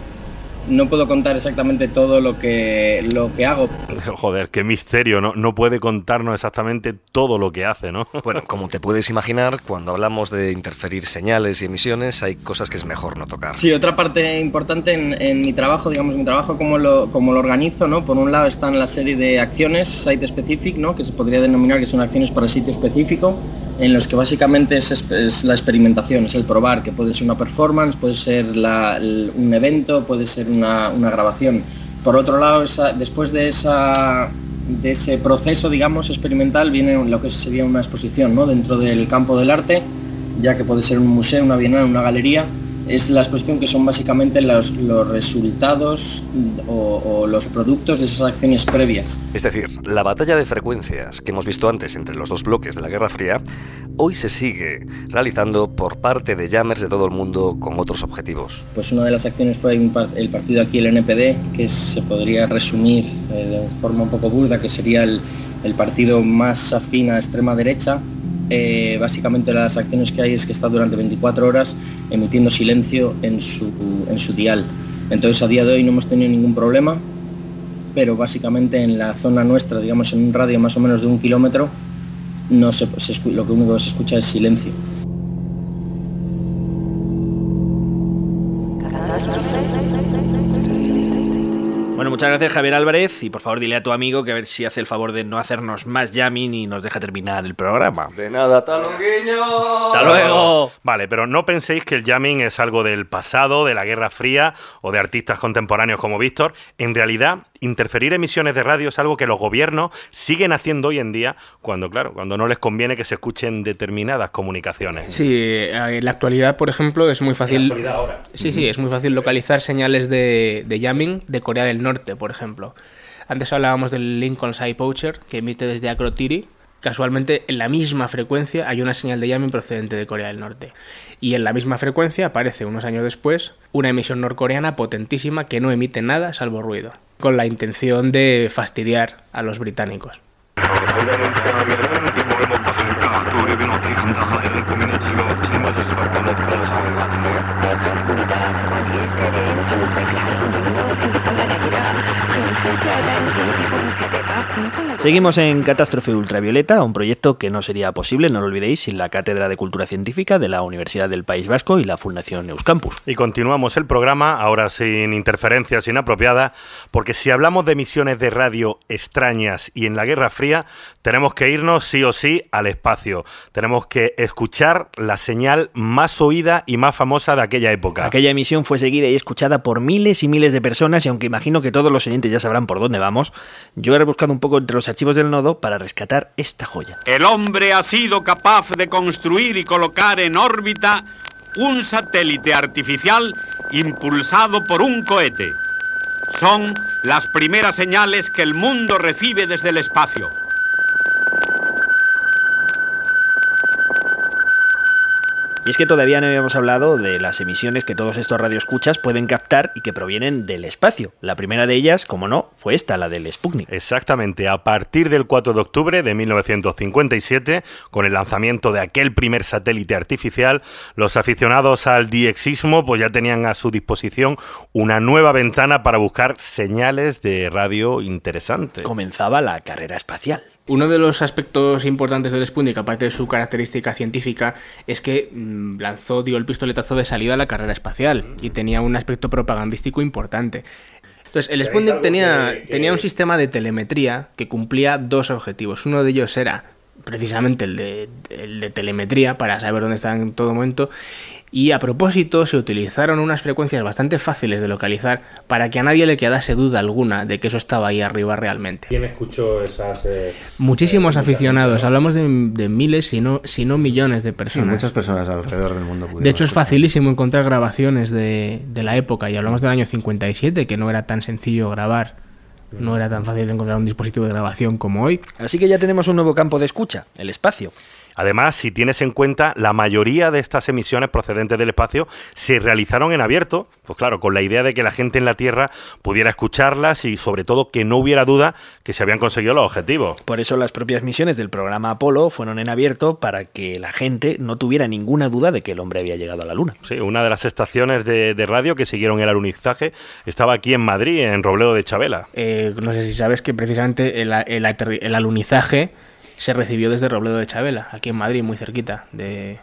No puedo contar exactamente todo lo que, lo que hago. Joder, qué misterio, ¿no? No puede contarnos exactamente todo lo que hace, ¿no? Bueno, como te puedes imaginar, cuando hablamos de interferir señales y emisiones, hay cosas que es mejor no tocar. Sí, otra parte importante en, en mi trabajo, digamos, mi trabajo como lo, como lo organizo, ¿no? Por un lado están la serie de acciones, site specific, ¿no? Que se podría denominar que son acciones para sitio específico, en los que básicamente es, la experimentación, es el probar, que puede ser una performance, puede ser un evento, puede ser una, grabación. Por otro lado, después de ese proceso, digamos, experimental, viene lo que sería una exposición ¿no? dentro del campo del arte, ya que puede ser un museo, una bienal, una galería. Es la exposición que son básicamente los, los resultados o, o los productos de esas acciones previas. Es decir, la batalla de frecuencias que hemos visto antes entre los dos bloques de la Guerra Fría, hoy se sigue realizando por parte de jammers de todo el mundo con otros objetivos. Pues una de las acciones fue el partido aquí, el NPD, que se podría resumir eh, de forma un poco burda, que sería el, el partido más afín a extrema derecha. Eh, básicamente las acciones que hay es que está durante 24 horas emitiendo silencio en su, en su dial. Entonces a día de hoy no hemos tenido ningún problema, pero básicamente en la zona nuestra, digamos en un radio más o menos de un kilómetro, no se, se lo que único que se escucha es silencio. Muchas gracias Javier Álvarez y por favor dile a tu amigo que a ver si hace el favor de no hacernos más jamming y nos deja terminar el programa. De nada, hasta luego. Hasta luego. Vale, pero no penséis que el jamming es algo del pasado, de la Guerra Fría o de artistas contemporáneos como Víctor. En realidad, interferir emisiones de radio es algo que los gobiernos siguen haciendo hoy en día cuando, claro, cuando no les conviene que se escuchen determinadas comunicaciones. Sí, eh, en la actualidad, por ejemplo, es muy fácil. actualidad ahora. Sí, sí, es muy fácil localizar señales de, de jamming de Corea del Norte, por ejemplo. Antes hablábamos del Lincoln Side Poacher, que emite desde Akrotiri. Casualmente, en la misma frecuencia hay una señal de jamming procedente de Corea del Norte. Y en la misma frecuencia aparece unos años después una emisión norcoreana potentísima que no emite nada salvo ruido, con la intención de fastidiar a los británicos. Seguimos en Catástrofe Ultravioleta, un proyecto que no sería posible, no lo olvidéis, sin la Cátedra de Cultura Científica de la Universidad del País Vasco y la Fundación Euskampus. Y continuamos el programa, ahora sin interferencias inapropiadas, porque si hablamos de emisiones de radio extrañas y en la Guerra Fría, tenemos que irnos sí o sí al espacio. Tenemos que escuchar la señal más oída y más famosa de aquella época. Aquella emisión fue seguida y escuchada por miles y miles de personas y aunque imagino que todos los oyentes ya por dónde vamos, yo he rebuscado un poco entre los archivos del nodo para rescatar esta joya. El hombre ha sido capaz de construir y colocar en órbita un satélite artificial impulsado por un cohete. Son las primeras señales que el mundo recibe desde el espacio. Y es que todavía no habíamos hablado de las emisiones que todos estos radioescuchas pueden captar y que provienen del espacio. La primera de ellas, como no, fue esta, la del Sputnik. Exactamente, a partir del 4 de octubre de 1957, con el lanzamiento de aquel primer satélite artificial, los aficionados al diexismo pues ya tenían a su disposición una nueva ventana para buscar señales de radio interesantes. Comenzaba la carrera espacial. Uno de los aspectos importantes del Sputnik, aparte de su característica científica, es que mm, lanzó, dio el pistoletazo de salida a la carrera espacial y tenía un aspecto propagandístico importante. Entonces, el ¿Tenéis Sputnik tenía, que- tenía un sistema de telemetría que cumplía dos objetivos. Uno de ellos era precisamente el de, el de telemetría para saber dónde está en todo momento. Y a propósito, se utilizaron unas frecuencias bastante fáciles de localizar para que a nadie le quedase duda alguna de que eso estaba ahí arriba realmente. ¿Quién escuchó esas... eh, Muchísimos eh, aficionados, hablamos de, de miles, si no, si no millones de Sí, personas. muchas personas alrededor del mundo de hecho, es facilísimo encontrar grabaciones de, de la época, y hablamos del año 57, que no era tan sencillo grabar, no era tan fácil encontrar un dispositivo de grabación como hoy. Así que ya tenemos un nuevo campo de escucha, el espacio. Además, si tienes en cuenta, la mayoría de estas emisiones procedentes del espacio se realizaron en abierto, pues claro, con la idea de que la gente en la Tierra pudiera escucharlas y sobre todo que no hubiera duda que se habían conseguido los objetivos. Por eso las propias misiones del programa Apolo fueron en abierto para que la gente no tuviera ninguna duda de que el hombre había llegado a la Luna. Sí, una de las estaciones de, de radio que siguieron el alunizaje estaba aquí en Madrid, en Robledo de Chabela. Eh, no sé si sabes que precisamente el, el aterri- el alunizaje se recibió desde Robledo de Chabela, aquí en Madrid, muy cerquita de...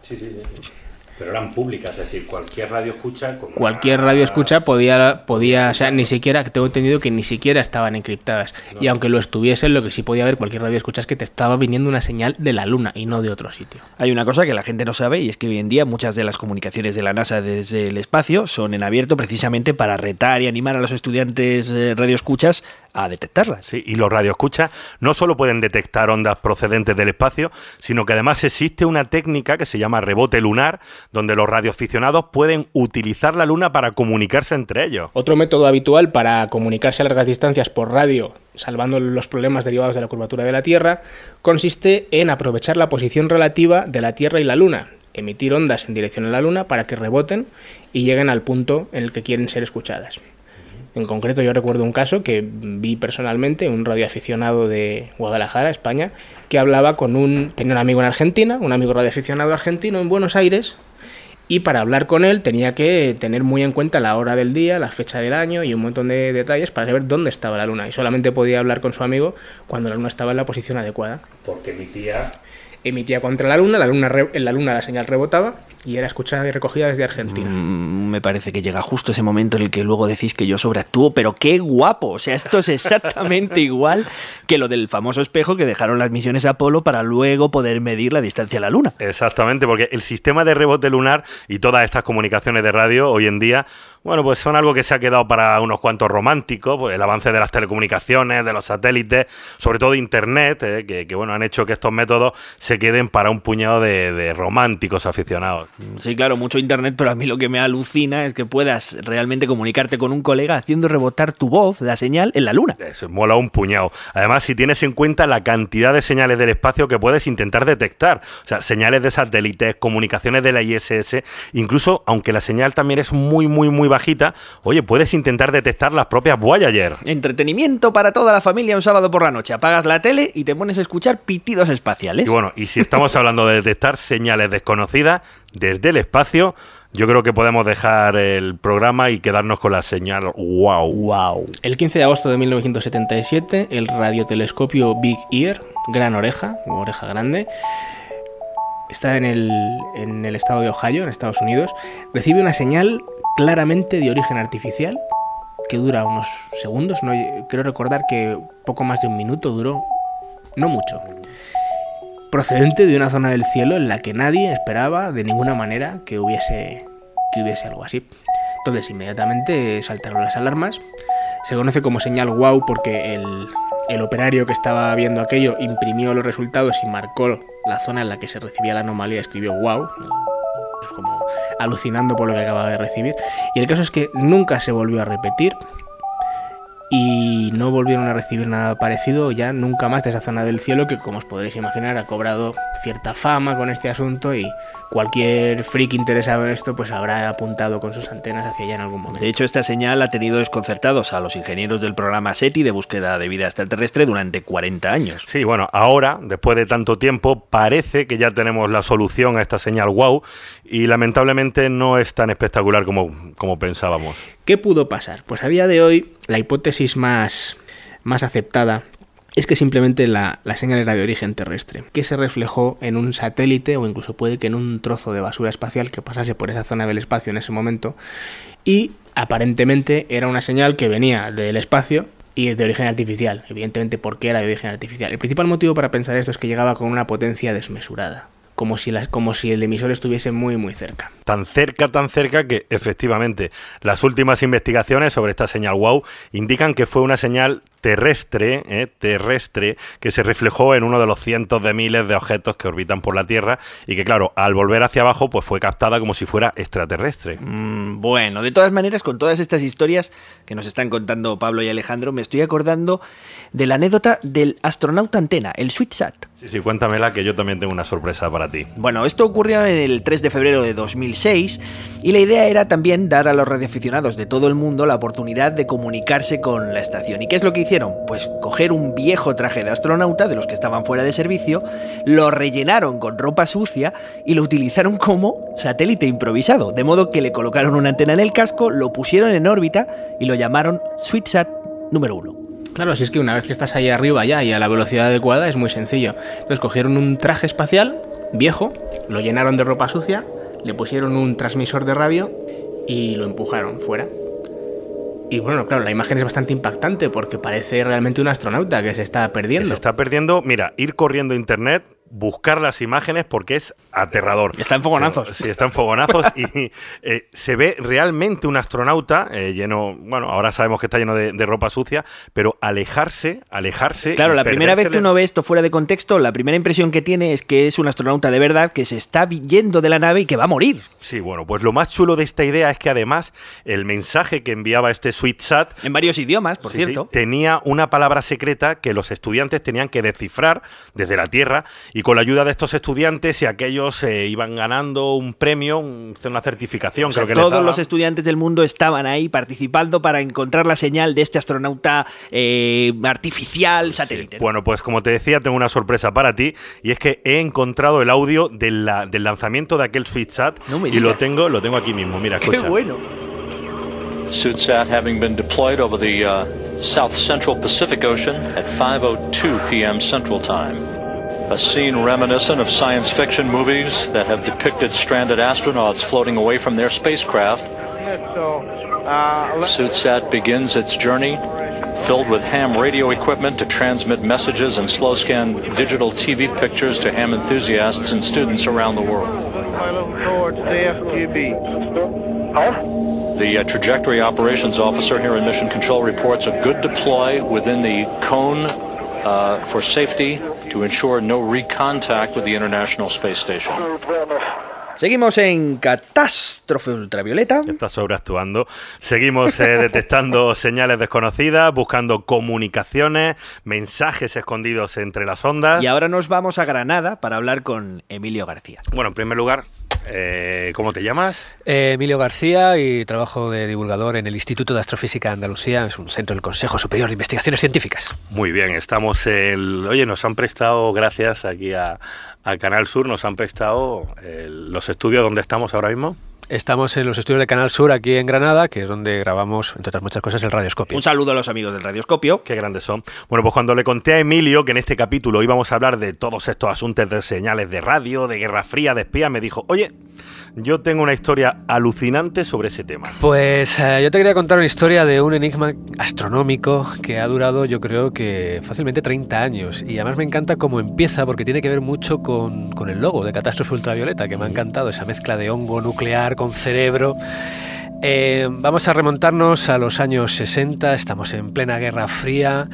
Sí, sí, sí. Pero eran públicas, es decir, cualquier radio escucha con Cualquier radio escucha podía, podía, o sea, ni siquiera, tengo entendido que ni siquiera estaban encriptadas. Y aunque lo estuviesen, lo que sí podía haber cualquier radio escucha es que te estaba viniendo una señal de la luna y no de otro sitio. Hay una cosa que la gente no sabe y es que hoy en día muchas de las comunicaciones de la NASA desde el espacio son en abierto precisamente para retar y animar a los estudiantes eh, radioescuchas a detectarlas. Sí, y los radioescuchas no solo pueden detectar ondas procedentes del espacio, sino que además existe una técnica que se llama rebote lunar, donde los radioaficionados pueden utilizar la luna para comunicarse entre ellos. Otro método habitual para comunicarse a largas distancias por radio, salvando los problemas derivados de la curvatura de la Tierra, consiste en aprovechar la posición relativa de la Tierra y la Luna, emitir ondas en dirección a la Luna para que reboten y lleguen al punto en el que quieren ser escuchadas. En concreto, yo recuerdo un caso que vi personalmente, un radioaficionado de Guadalajara, España, que hablaba con un. tenía un amigo en Argentina, un amigo radioaficionado argentino en Buenos Aires, y para hablar con él tenía que tener muy en cuenta la hora del día, la fecha del año y un montón de detalles para saber dónde estaba la luna. Y solamente podía hablar con su amigo cuando la luna estaba en la posición adecuada. Porque emitía Emitía contra la luna, la luna la luna la señal rebotaba y era escuchada y recogida desde Argentina. Mm, me parece que llega justo ese momento en el que luego decís que yo sobreactúo, pero qué guapo. O sea, esto es exactamente igual que lo del famoso espejo que dejaron las misiones Apolo para luego poder medir la distancia a la Luna. Exactamente, porque el sistema de rebote lunar y todas estas comunicaciones de radio hoy en día, bueno, pues son algo que se ha quedado para unos cuantos románticos, pues el avance de las telecomunicaciones, de los satélites, sobre todo Internet, eh, que, que, bueno, han hecho que estos métodos se queden para un puñado de, de románticos aficionados. Sí, claro, mucho internet, pero a mí lo que me alucina es que puedas realmente comunicarte con un colega haciendo rebotar tu voz, la señal, en la luna. Eso mola un puñado. Además, si tienes en cuenta la cantidad de señales del espacio que puedes intentar detectar, o sea, señales de satélites, comunicaciones de la ISS, incluso aunque la señal también es muy, muy, muy bajita, oye, puedes intentar detectar las propias Voyager. Entretenimiento para toda la familia un sábado por la noche. Apagas la tele y te pones a escuchar pitidos espaciales. Y bueno, y si estamos hablando de detectar señales desconocidas desde el espacio, yo creo que podemos dejar el programa y quedarnos con la señal wow. Wow. El 15 de agosto de 1977, el radiotelescopio Big Ear, gran oreja, oreja grande, está en el, en el estado de Ohio, en Estados Unidos, recibe una señal claramente de origen artificial que dura unos segundos, no, creo recordar que poco más de un minuto duró, no mucho, procedente de una zona del cielo en la que nadie esperaba de ninguna manera que hubiese, que hubiese algo así. Entonces inmediatamente saltaron las alarmas, se conoce como señal wow porque el, el operario que estaba viendo aquello imprimió los resultados y marcó la zona en la que se recibía la anomalía, escribió wow, pues como alucinando por lo que acababa de recibir. Y el caso es que nunca se volvió a repetir y no volvieron a recibir nada parecido ya nunca más de esa zona del cielo que como os podréis imaginar ha cobrado cierta fama con este asunto y cualquier freak interesado en esto pues habrá apuntado con sus antenas hacia allá en algún momento. De hecho, esta señal ha tenido desconcertados a los ingenieros del programa SETI de búsqueda de vida extraterrestre durante 40 años. Sí, bueno, ahora, después de tanto tiempo, parece que ya tenemos la solución a esta señal wow y lamentablemente no es tan espectacular como, como pensábamos. ¿Qué pudo pasar? Pues a día de hoy la hipótesis más, más aceptada es que simplemente la, la, señal era de origen terrestre, que se reflejó en un satélite o incluso puede que en un trozo de basura espacial que pasase por esa zona del espacio en ese momento y aparentemente era una señal que venía del espacio y de origen artificial, evidentemente porque era de origen artificial. El principal motivo para pensar esto es que llegaba con una potencia desmesurada como si, las, como si el emisor estuviese muy muy cerca. Tan cerca, tan cerca que efectivamente las últimas investigaciones sobre esta señal WOW indican que fue una señal terrestre, eh, terrestre, que se reflejó en uno de los cientos de miles de objetos que orbitan por la Tierra y que, claro, al volver hacia abajo, pues fue captada como si fuera extraterrestre. Mm, bueno, de todas maneras, con todas estas historias que nos están contando Pablo y Alejandro, me estoy acordando de la anécdota del astronauta antena, el SweetSat. Sí, sí, cuéntamela que yo también tengo una sorpresa para ti. Bueno, esto ocurrió en el 3 de febrero de 2006 y la idea era también dar a los radioaficionados de todo el mundo la oportunidad de comunicarse con la estación. ¿Y qué es lo que hicieron? Pues coger un viejo traje de astronauta, de los que estaban fuera de servicio, lo rellenaron con ropa sucia y lo utilizaron como satélite improvisado, de modo que le colocaron una antena en el casco, lo pusieron en órbita y lo llamaron SweetSat número 1. Claro, si es que una vez que estás ahí arriba ya y a la velocidad adecuada es muy sencillo. Entonces cogieron un traje espacial viejo, lo llenaron de ropa sucia, le pusieron un transmisor de radio y lo empujaron fuera. Y bueno, claro, la imagen es bastante impactante porque parece realmente un astronauta que se está perdiendo. Se está perdiendo, mira, ir corriendo internet, buscar las imágenes porque es aterrador. Está en fogonazos. Sí, está en fogonazos y eh, se ve realmente un astronauta eh, lleno, bueno, ahora sabemos que está lleno de, de ropa sucia, pero alejarse, alejarse. Claro, la primera vez que uno ve esto fuera de contexto, la primera impresión que tiene es que es un astronauta de verdad que se está yendo de la nave y que va a morir. Sí, bueno, pues lo más chulo de esta idea es que además el mensaje que enviaba este SweetSat En varios idiomas, por Sí, sí, cierto. tenía una palabra secreta que los estudiantes tenían que descifrar desde la Tierra y con la ayuda de estos estudiantes y aquellos eh, iban ganando un premio, un- una certificación, O sea, creo que les todos daban. los estudiantes del mundo estaban ahí participando para encontrar la señal de este astronauta eh, artificial satélite. Bueno, pues como te decía, tengo una sorpresa para ti y es que he encontrado el audio de la- del lanzamiento de aquel SweetSat me y lo tengo, lo tengo aquí mismo. Mira, ¡Qué escucha. bueno! SUTSAT having been deployed over the uh, south central Pacific Ocean at 5:02 p.m. Central Time. A scene reminiscent of science fiction movies that have depicted stranded astronauts floating away from their spacecraft. SUTSAT begins its journey filled with ham radio equipment to transmit messages and slow scan digital TV pictures to ham enthusiasts and students around the world. The uh, trajectory operations officer here in Mission Control reports a good deploy within the cone uh, for safety to ensure no recontact with the International Space Station. Seguimos en Catástrofe Ultravioleta. Está sobreactuando. Seguimos eh, detectando señales desconocidas, buscando comunicaciones, mensajes escondidos entre las ondas. Y ahora nos vamos a Granada para hablar con Emilio García. Bueno, en primer lugar, eh, ¿cómo te llamas? Eh, Emilio García y trabajo de divulgador en el Instituto de Astrofísica de Andalucía, es un centro del Consejo Superior de Investigaciones Científicas. Muy bien, estamos el... Oye, nos han prestado, gracias aquí a, a Canal Sur, nos han prestado los estudios donde estamos ahora mismo. Estamos en los estudios de Canal Sur aquí en Granada, que es donde grabamos, entre otras muchas cosas, el radioscopio. Un saludo a los amigos del Radioscopio. Qué grandes son. Bueno, pues cuando le conté a Emilio que en este capítulo íbamos a hablar de todos estos asuntos de señales de radio, de Guerra Fría, de espías, me dijo, oye, yo tengo una historia alucinante sobre ese tema. Pues eh, yo te quería contar una historia de un enigma astronómico que ha durado yo creo que fácilmente 30 años y además me encanta cómo empieza porque tiene que ver mucho con, con el logo de Catástrofe Ultravioleta que me ha encantado, esa mezcla de hongo nuclear con cerebro. Eh, vamos a remontarnos a los años 60, estamos en plena Guerra Fría.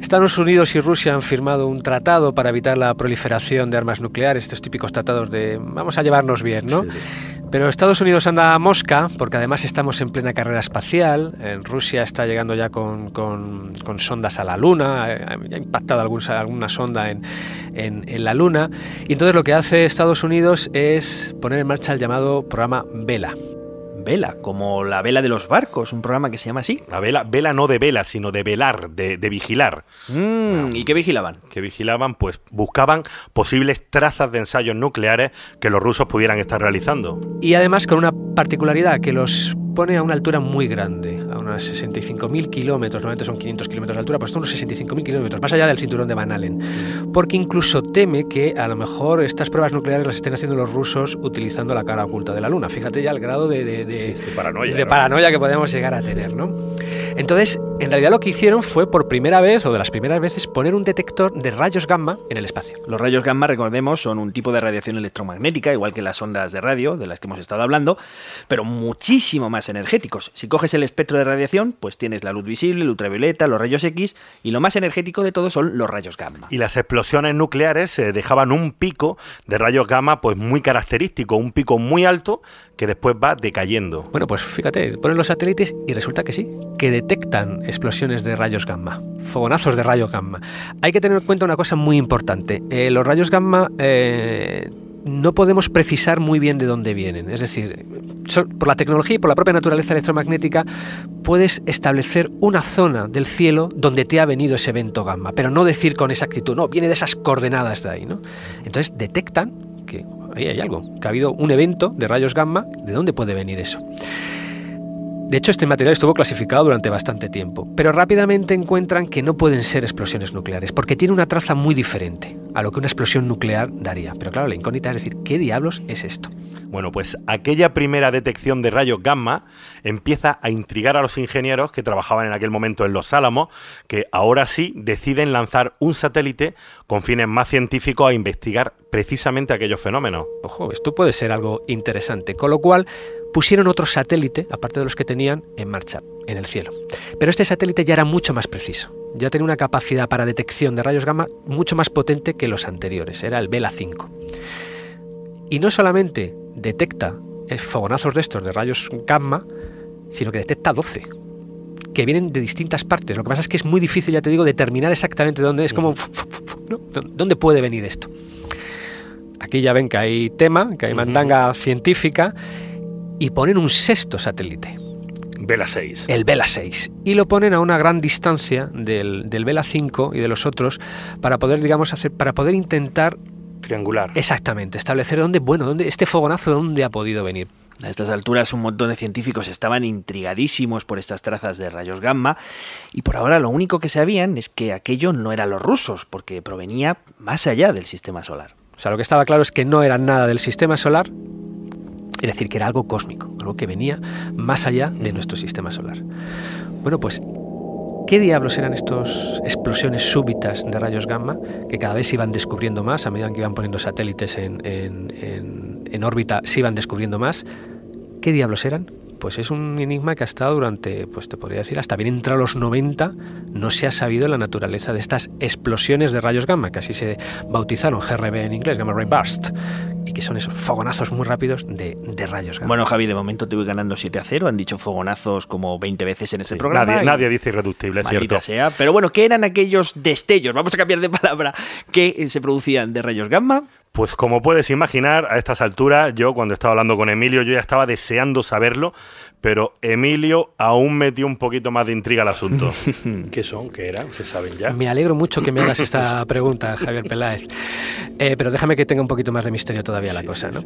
Estados Unidos y Rusia han firmado un tratado para evitar la proliferación de armas nucleares, estos típicos tratados de vamos a llevarnos bien, ¿no? Pero Estados Unidos anda a mosca, porque además estamos en plena carrera espacial. En Rusia está llegando ya con, con- con sondas a la Luna, ha, ha impactado algún- alguna sonda en, en- en la Luna. Y entonces lo que hace Estados Unidos es poner en marcha el llamado programa Vela. Vela, como la vela de los barcos, un programa que se llama así. La vela, vela no de vela, sino de velar, de, de vigilar. Mm, ¿Y qué vigilaban? Que vigilaban, pues buscaban posibles trazas de ensayos nucleares que los rusos pudieran estar realizando. Y además con una particularidad que los pone a una altura muy grande, unos 65.000 kilómetros, normalmente son 500 kilómetros de altura, pues son unos 65.000 kilómetros, más allá del cinturón de Van Allen. Porque incluso teme que a lo mejor estas pruebas nucleares las estén haciendo los rusos utilizando la cara oculta de la Luna. Fíjate ya el grado de, de- de- de paranoia. de ¿no? paranoia que podemos llegar a tener, ¿no? Entonces, en realidad lo que hicieron fue por primera vez, o de las primeras veces, poner un detector de rayos gamma en el espacio. Los rayos gamma, recordemos, son un tipo de radiación electromagnética, igual que las ondas de radio, de las que hemos estado hablando, pero muchísimo más energéticos. Si coges el espectro de radiación, pues tienes la luz visible, el ultravioleta, los rayos X, y lo más energético de todo son los rayos gamma. Y las explosiones nucleares eh, dejaban un pico de rayos gamma pues muy característico, un pico muy alto que después va decayendo. Bueno, pues fíjate, ponen los satélites y resulta que sí, que detectan explosiones de rayos gamma, fogonazos de rayos gamma. Hay que tener en cuenta una cosa muy importante. Eh, los rayos gamma eh, no podemos precisar muy bien de dónde vienen. Es decir, por la tecnología y por la propia naturaleza electromagnética puedes establecer una zona del cielo donde te ha venido ese evento gamma, pero no decir con exactitud, no, viene de esas coordenadas de ahí, ¿no? Entonces detectan que ahí hay algo, que ha habido un evento de rayos gamma, ¿de dónde puede venir eso? De hecho, este material estuvo clasificado durante bastante tiempo, pero rápidamente encuentran que no pueden ser explosiones nucleares, porque tiene una traza muy diferente. a lo que una explosión nuclear daría. Pero claro, la incógnita es decir, ¿qué diablos es esto? Bueno, pues aquella primera detección de rayos gamma empieza a intrigar a los ingenieros que trabajaban en aquel momento en Los Álamos, que ahora sí deciden lanzar un satélite con fines más científicos a investigar precisamente aquellos fenómenos. Ojo, esto puede ser algo interesante. Con lo cual pusieron otro satélite, aparte de los que tenían, en marcha, en el cielo. Pero este satélite ya era mucho más preciso. Ya tenía una capacidad para detección de rayos gamma mucho más potente que los anteriores. Era el Vela 5. Y no solamente detecta fogonazos de estos de rayos gamma, sino que detecta 12 que vienen de distintas partes. Lo que pasa es que es muy difícil, ya te digo, determinar exactamente dónde es, como, ¿no? ¿dónde puede venir esto? Aquí ya ven que hay tema, que hay mandanga científica, y ponen un sexto satélite. Vela 6. El Vela 6. Y lo ponen a una gran distancia del, del Vela 5 y de los otros para poder, digamos, hacer, para poder intentar triangular. Exactamente, establecer dónde, bueno, dónde este fogonazo dónde ha podido venir. A estas alturas un montón de científicos estaban intrigadísimos por estas trazas de rayos gamma y por ahora lo único que sabían es que aquello no eran los rusos porque provenía más allá del sistema solar. O sea, lo que estaba claro es que no era nada del sistema solar, es decir, que era algo cósmico, algo que venía más allá de nuestro sistema solar. Bueno, pues ¿Qué diablos eran estas explosiones súbitas de rayos gamma que cada vez se iban descubriendo más a medida que iban poniendo satélites en, en, órbita, se iban descubriendo más? ¿Qué diablos eran? Pues es un enigma que ha estado durante, pues te podría decir, hasta bien entrado los 90, no se ha sabido la naturaleza de estas explosiones de rayos gamma, que así se bautizaron, GRB en inglés, Gamma Ray Burst, y que son esos fogonazos muy rápidos de, rayos gamma. Bueno, Javi, de momento te voy ganando 7 a 0. Han dicho fogonazos como 20 veces en este programa. Nadie, nadie dice irreductible, es cierto. Sea. Pero bueno, ¿qué eran aquellos destellos? Vamos a cambiar de palabra que eh, se producían de rayos gamma. Pues como puedes imaginar, a estas alturas, yo cuando estaba hablando con Emilio, yo ya estaba deseando saberlo, pero Emilio aún metió un poquito más de intriga al asunto. ¿Qué son? ¿Qué eran? ¿Se saben ya? Me alegro mucho que me hagas esta pregunta, Javier Peláez. Eh, pero déjame que tenga un poquito más de misterio todavía la cosa, ¿no?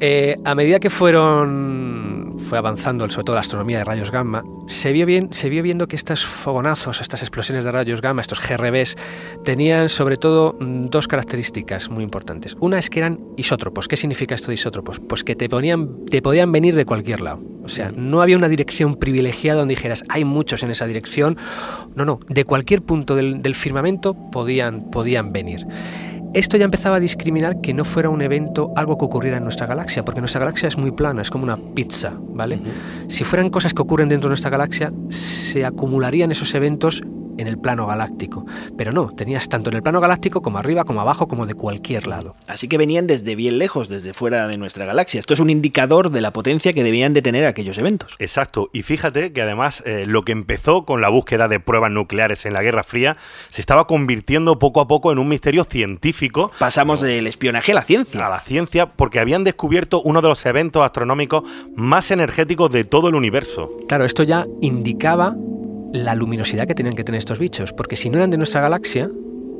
Eh, a medida que fueron fue avanzando, sobre todo la astronomía de rayos gamma, se vio, bien, se vio viendo que estos fogonazos, estas explosiones de rayos gamma, estos GRBs, tenían sobre todo mm, dos características muy importantes. Una es que eran isótropos. ¿Qué significa esto de isótropos? Pues que te, ponían, te podían venir de cualquier lado. O sea, no había una dirección privilegiada donde dijeras, hay muchos en esa dirección. No, no, de cualquier punto del, del firmamento podían, podían venir esto ya empezaba a discriminar que no fuera un evento, algo que ocurriera en nuestra galaxia, porque nuestra galaxia es muy plana, es como una pizza, ¿vale? Si fueran cosas que ocurren dentro de nuestra galaxia, se acumularían esos eventos en el plano galáctico. Pero no, tenías tanto en el plano galáctico como arriba, como abajo, como de cualquier lado. Así que venían desde bien lejos, desde fuera de nuestra galaxia. Esto es un indicador de la potencia que debían de tener aquellos eventos. Exacto. Y fíjate que además eh, lo que empezó con la búsqueda de pruebas nucleares en la Guerra Fría se estaba convirtiendo poco a poco en un misterio científico. Pasamos del espionaje a la ciencia. A la ciencia porque habían descubierto uno de los eventos astronómicos más energéticos de todo el universo. Claro, esto ya indicaba la luminosidad que tenían que tener estos bichos, porque si no eran de nuestra galaxia,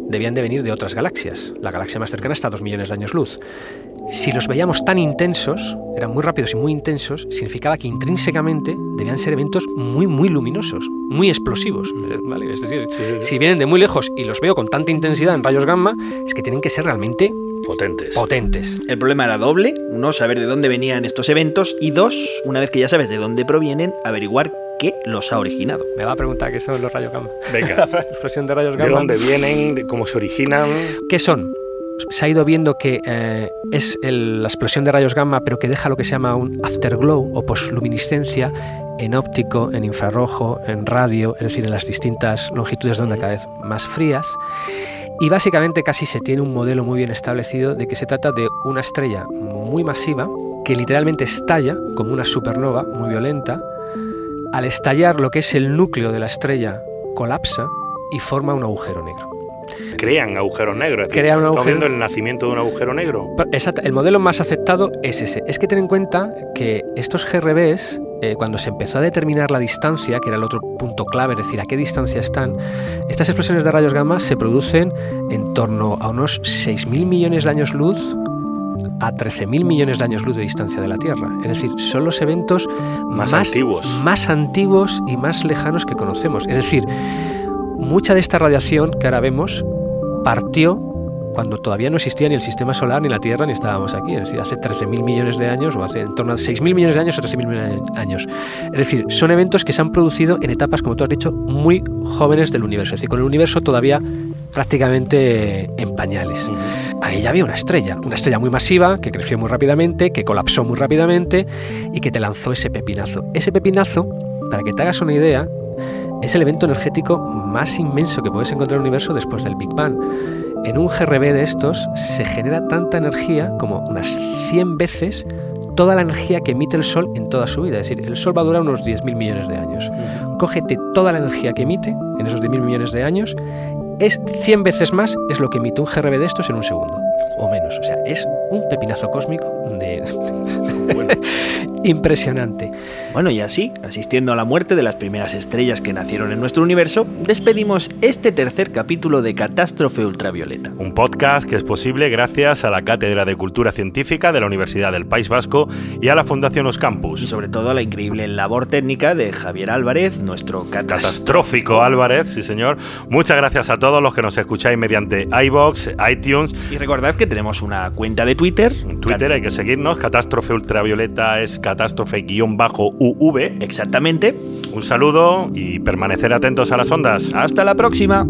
debían de venir de otras galaxias. La galaxia más cercana está a 2 millones de años luz. Si los veíamos tan intensos, eran muy rápidos y muy intensos, significaba que intrínsecamente debían ser eventos muy, muy luminosos, muy explosivos. Eh, ¿vale? Es decir, si vienen de muy lejos y los veo con tanta intensidad en rayos gamma, es que tienen que ser realmente potentes. potentes. El problema era doble. Uno, saber de dónde venían estos eventos. Y dos, una vez que ya sabes de dónde provienen, averiguar qué los ha originado. Me va a preguntar qué son los rayos gamma. Venga. Explosión de rayos gamma. ¿De dónde vienen? De ¿Cómo se originan? ¿Qué son? Se ha ido viendo que eh, es la explosión de rayos gamma, pero que deja lo que se llama un afterglow o posluminiscencia en óptico, en infrarrojo, en radio, es decir, en las distintas longitudes de onda cada vez más frías. Y básicamente casi se tiene un modelo muy bien establecido de que se trata de una estrella muy masiva que literalmente estalla como una supernova muy violenta al estallar lo que es el núcleo de la estrella colapsa y forma un agujero negro. Crean agujeros negros. Crean un agujero... viendo el nacimiento de un agujero negro? Exacto. El modelo más aceptado es ese. Es que ten en cuenta que estos GRBs, eh, cuando se empezó a determinar la distancia, que era el otro punto clave, es decir, a qué distancia están, estas explosiones de rayos gamma se producen en torno a unos 6.000 millones de años luz a 13.000 millones de años luz de distancia de la Tierra. Es decir, son los eventos más, antiguos. más antiguos y más lejanos que conocemos. Es decir, mucha de esta radiación que ahora vemos partió cuando todavía no existía ni el sistema solar, ni la Tierra, ni estábamos aquí. Es decir, hace 13.000 millones de años, o hace en torno a 6.000 millones de años o 13.000 millones de años. Es decir, son eventos que se han producido en etapas, como tú has dicho, muy jóvenes del universo. Es decir, con el universo todavía prácticamente en pañales. Ahí ya había una estrella, una estrella muy masiva, que creció muy rápidamente, que colapsó muy rápidamente y que te lanzó ese pepinazo. Ese pepinazo, para que te hagas una idea, es el evento energético más inmenso que puedes encontrar en el universo después del Big Bang. En un GRB de estos se genera tanta energía como unas 100 veces toda la energía que emite el Sol en toda su vida. Es decir, el Sol va a durar unos 10.000 millones de años. Cógete toda la energía que emite en esos 10.000 millones de años, es 100 veces más es lo que emite un GRB de estos en un segundo, o menos. O sea, es un pepinazo cósmico de... impresionante. Bueno, y así, asistiendo a la muerte de las primeras estrellas que nacieron en nuestro universo, despedimos este tercer capítulo de Catástrofe Ultravioleta. Un podcast que es posible gracias a la Cátedra de Cultura Científica de la Universidad del País Vasco y a la Fundación Oscampus. Y sobre todo a la increíble labor técnica de Javier Álvarez, nuestro catastrófico Álvarez, sí señor. Muchas gracias a todos los que nos escucháis mediante iBox, iTunes. Y recordad que tenemos una cuenta de Twitter. En Twitter hay que seguirnos. Catástrofe Ultravioleta es catástrofe-uv. Exactamente. Un saludo y permanecer atentos a las ondas. Hasta la próxima.